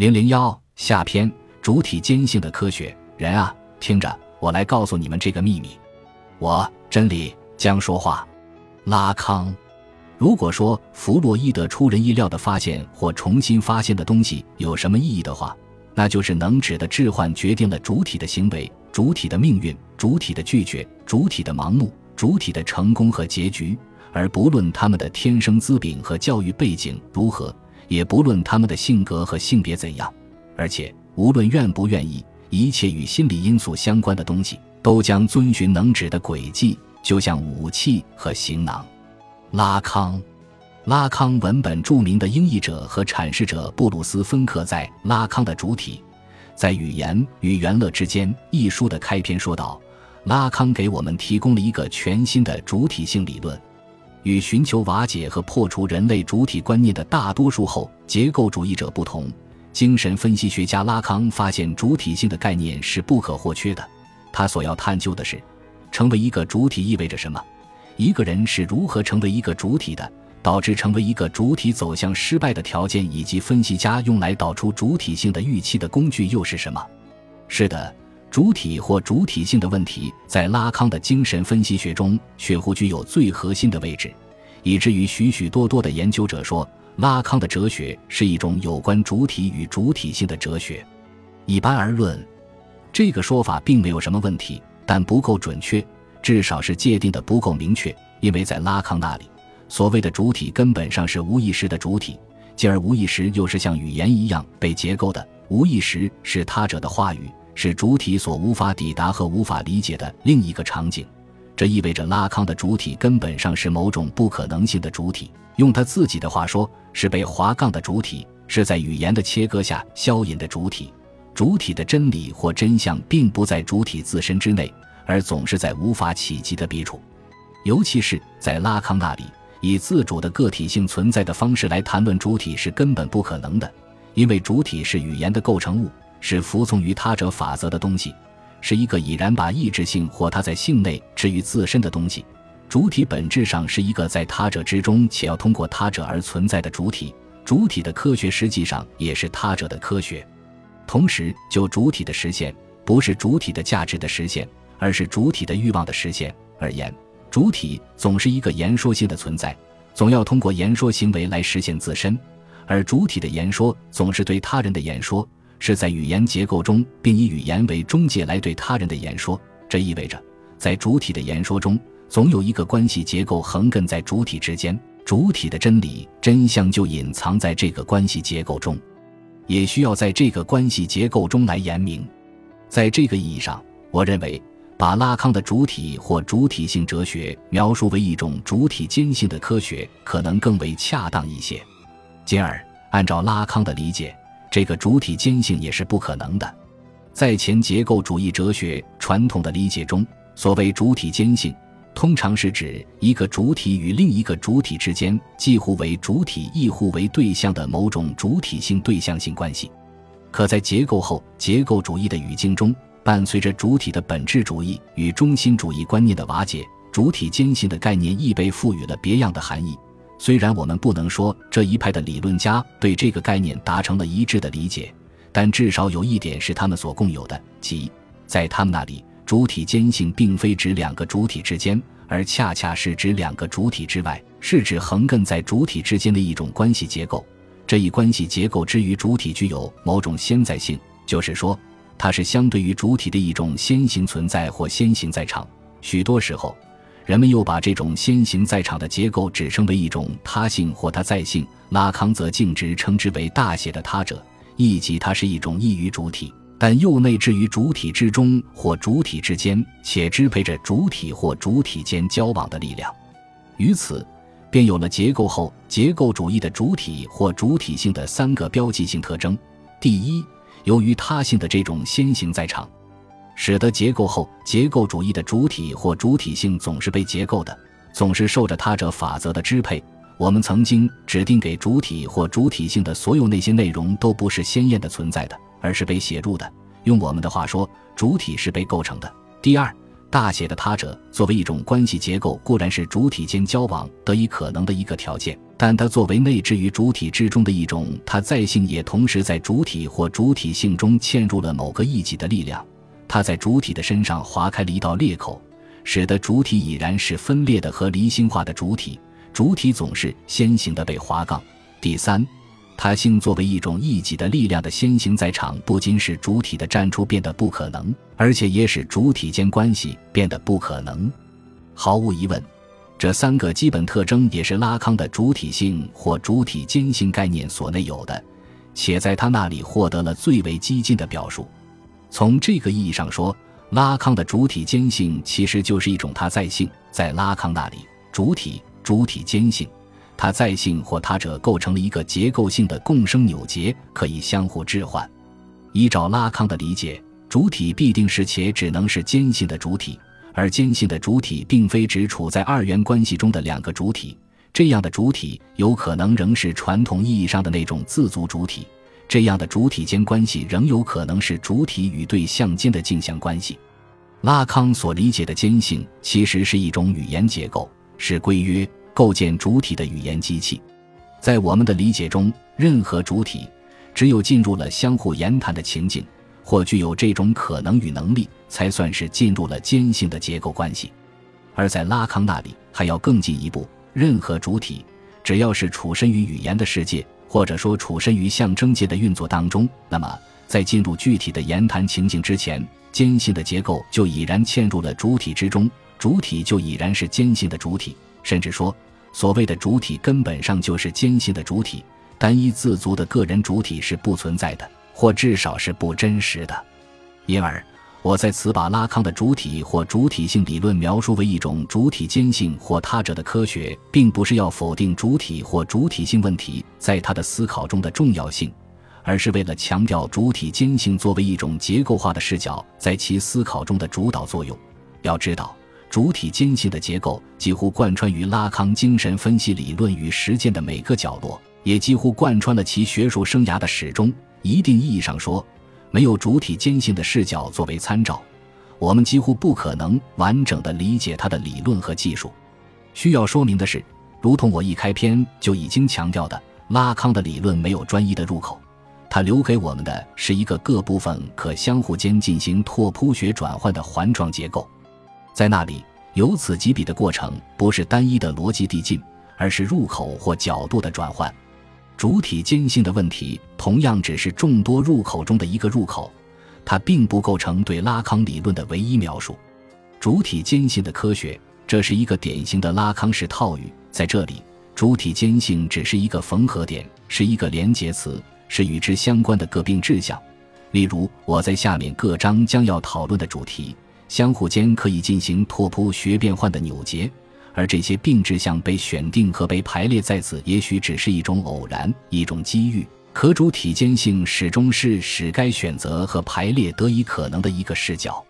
零零幺下篇主体坚信的科学人啊，听着，我来告诉你们这个秘密。我真理将说话。拉康，如果说弗洛伊德出人意料的发现或重新发现的东西有什么意义的话，那就是能指的置换决定了主体的行为、主体的命运、主体的拒绝、主体的盲目、主体的成功和结局，而不论他们的天生资禀和教育背景如何。也不论他们的性格和性别怎样，而且无论愿不愿意，一切与心理因素相关的东西都将遵循能指的轨迹，就像武器和行囊。拉康，拉康文本著名的英译者和阐释者布鲁斯芬克在《拉康的主体：在语言与元乐之间》一书的开篇说道：“拉康给我们提供了一个全新的主体性理论。”与寻求瓦解和破除人类主体观念的大多数后结构主义者不同，精神分析学家拉康发现主体性的概念是不可或缺的。他所要探究的是，成为一个主体意味着什么？一个人是如何成为一个主体的？导致成为一个主体走向失败的条件，以及分析家用来导出主体性的预期的工具又是什么？是的。主体或主体性的问题，在拉康的精神分析学中，却乎具有最核心的位置，以至于许许多多的研究者说，拉康的哲学是一种有关主体与主体性的哲学。一般而论，这个说法并没有什么问题，但不够准确，至少是界定的不够明确。因为在拉康那里，所谓的主体根本上是无意识的主体，继而无意识又是像语言一样被结构的，无意识是他者的话语。是主体所无法抵达和无法理解的另一个场景，这意味着拉康的主体根本上是某种不可能性的主体。用他自己的话说，是被划杠的主体，是在语言的切割下消隐的主体。主体的真理或真相并不在主体自身之内，而总是在无法企及的彼处。尤其是在拉康那里，以自主的个体性存在的方式来谈论主体是根本不可能的，因为主体是语言的构成物。是服从于他者法则的东西，是一个已然把意志性或他在性内置于自身的东西。主体本质上是一个在他者之中且要通过他者而存在的主体。主体的科学实际上也是他者的科学。同时，就主体的实现，不是主体的价值的实现，而是主体的欲望的实现而言，主体总是一个言说性的存在，总要通过言说行为来实现自身，而主体的言说总是对他人的言说。是在语言结构中，并以语言为中介来对他人的言说。这意味着，在主体的言说中，总有一个关系结构横亘在主体之间，主体的真理真相就隐藏在这个关系结构中，也需要在这个关系结构中来言明。在这个意义上，我认为把拉康的主体或主体性哲学描述为一种主体坚信的科学，可能更为恰当一些。进而，按照拉康的理解。这个主体坚性也是不可能的，在前结构主义哲学传统的理解中，所谓主体坚性，通常是指一个主体与另一个主体之间既互为主体亦互为对象的某种主体性对象性关系。可在结构后结构主义的语境中，伴随着主体的本质主义与中心主义观念的瓦解，主体坚信的概念亦被赋予了别样的含义。虽然我们不能说这一派的理论家对这个概念达成了一致的理解，但至少有一点是他们所共有的，即在他们那里，主体坚信并非指两个主体之间，而恰恰是指两个主体之外，是指横亘在主体之间的一种关系结构。这一关系结构之于主体具有某种先在性，就是说，它是相对于主体的一种先行存在或先行在场。许多时候。人们又把这种先行在场的结构指称为一种他性或他在性，拉康则径直称之为大写的他者，意即它是一种异于主体，但又内置于主体之中或主体之间，且支配着主体或主体间交往的力量。于此，便有了结构后结构主义的主体或主体性的三个标记性特征：第一，由于他性的这种先行在场。使得结构后结构主义的主体或主体性总是被结构的，总是受着他者法则的支配。我们曾经指定给主体或主体性的所有那些内容都不是鲜艳的存在的，而是被写入的。用我们的话说，主体是被构成的。第二，大写的他者作为一种关系结构，固然是主体间交往得以可能的一个条件，但它作为内置于主体之中的一种它在性，也同时在主体或主体性中嵌入了某个异己的力量。它在主体的身上划开了一道裂口，使得主体已然是分裂的和离心化的主体。主体总是先行的被划杠。第三，它性作为一种异己的力量的先行在场，不仅使主体的站出变得不可能，而且也使主体间关系变得不可能。毫无疑问，这三个基本特征也是拉康的主体性或主体间性概念所内有的，且在他那里获得了最为激进的表述。从这个意义上说，拉康的主体间性其实就是一种他在性。在拉康那里，主体、主体间性、他在性或他者构成了一个结构性的共生扭结，可以相互置换。依照拉康的理解，主体必定是且只能是间性的主体，而间性的主体并非只处在二元关系中的两个主体。这样的主体有可能仍是传统意义上的那种自足主体。这样的主体间关系仍有可能是主体与对象间的镜像关系。拉康所理解的间性其实是一种语言结构，是规约构建主体的语言机器。在我们的理解中，任何主体只有进入了相互言谈的情境，或具有这种可能与能力，才算是进入了间性的结构关系。而在拉康那里，还要更进一步：任何主体只要是处身于语言的世界。或者说，处身于象征界的运作当中，那么在进入具体的言谈情境之前，坚信的结构就已然嵌入了主体之中，主体就已然是坚信的主体。甚至说，所谓的主体根本上就是坚信的主体，单一自足的个人主体是不存在的，或至少是不真实的。因而。我在此把拉康的主体或主体性理论描述为一种主体间性或他者的科学，并不是要否定主体或主体性问题在他的思考中的重要性，而是为了强调主体间性作为一种结构化的视角在其思考中的主导作用。要知道，主体间性的结构几乎贯穿于拉康精神分析理论与实践的每个角落，也几乎贯穿了其学术生涯的始终。一定意义上说。没有主体坚信的视角作为参照，我们几乎不可能完整的理解他的理论和技术。需要说明的是，如同我一开篇就已经强调的，拉康的理论没有专一的入口，他留给我们的是一个各部分可相互间进行拓扑学转换的环状结构。在那里，由此及彼的过程不是单一的逻辑递进，而是入口或角度的转换。主体坚信的问题同样只是众多入口中的一个入口，它并不构成对拉康理论的唯一描述。主体坚信的科学，这是一个典型的拉康式套语。在这里，主体坚信只是一个缝合点，是一个连结词，是与之相关的各并志向。例如，我在下面各章将要讨论的主题，相互间可以进行拓扑学变换的扭结。而这些并志向被选定和被排列在此，也许只是一种偶然，一种机遇。可主体间性始终是使该选择和排列得以可能的一个视角。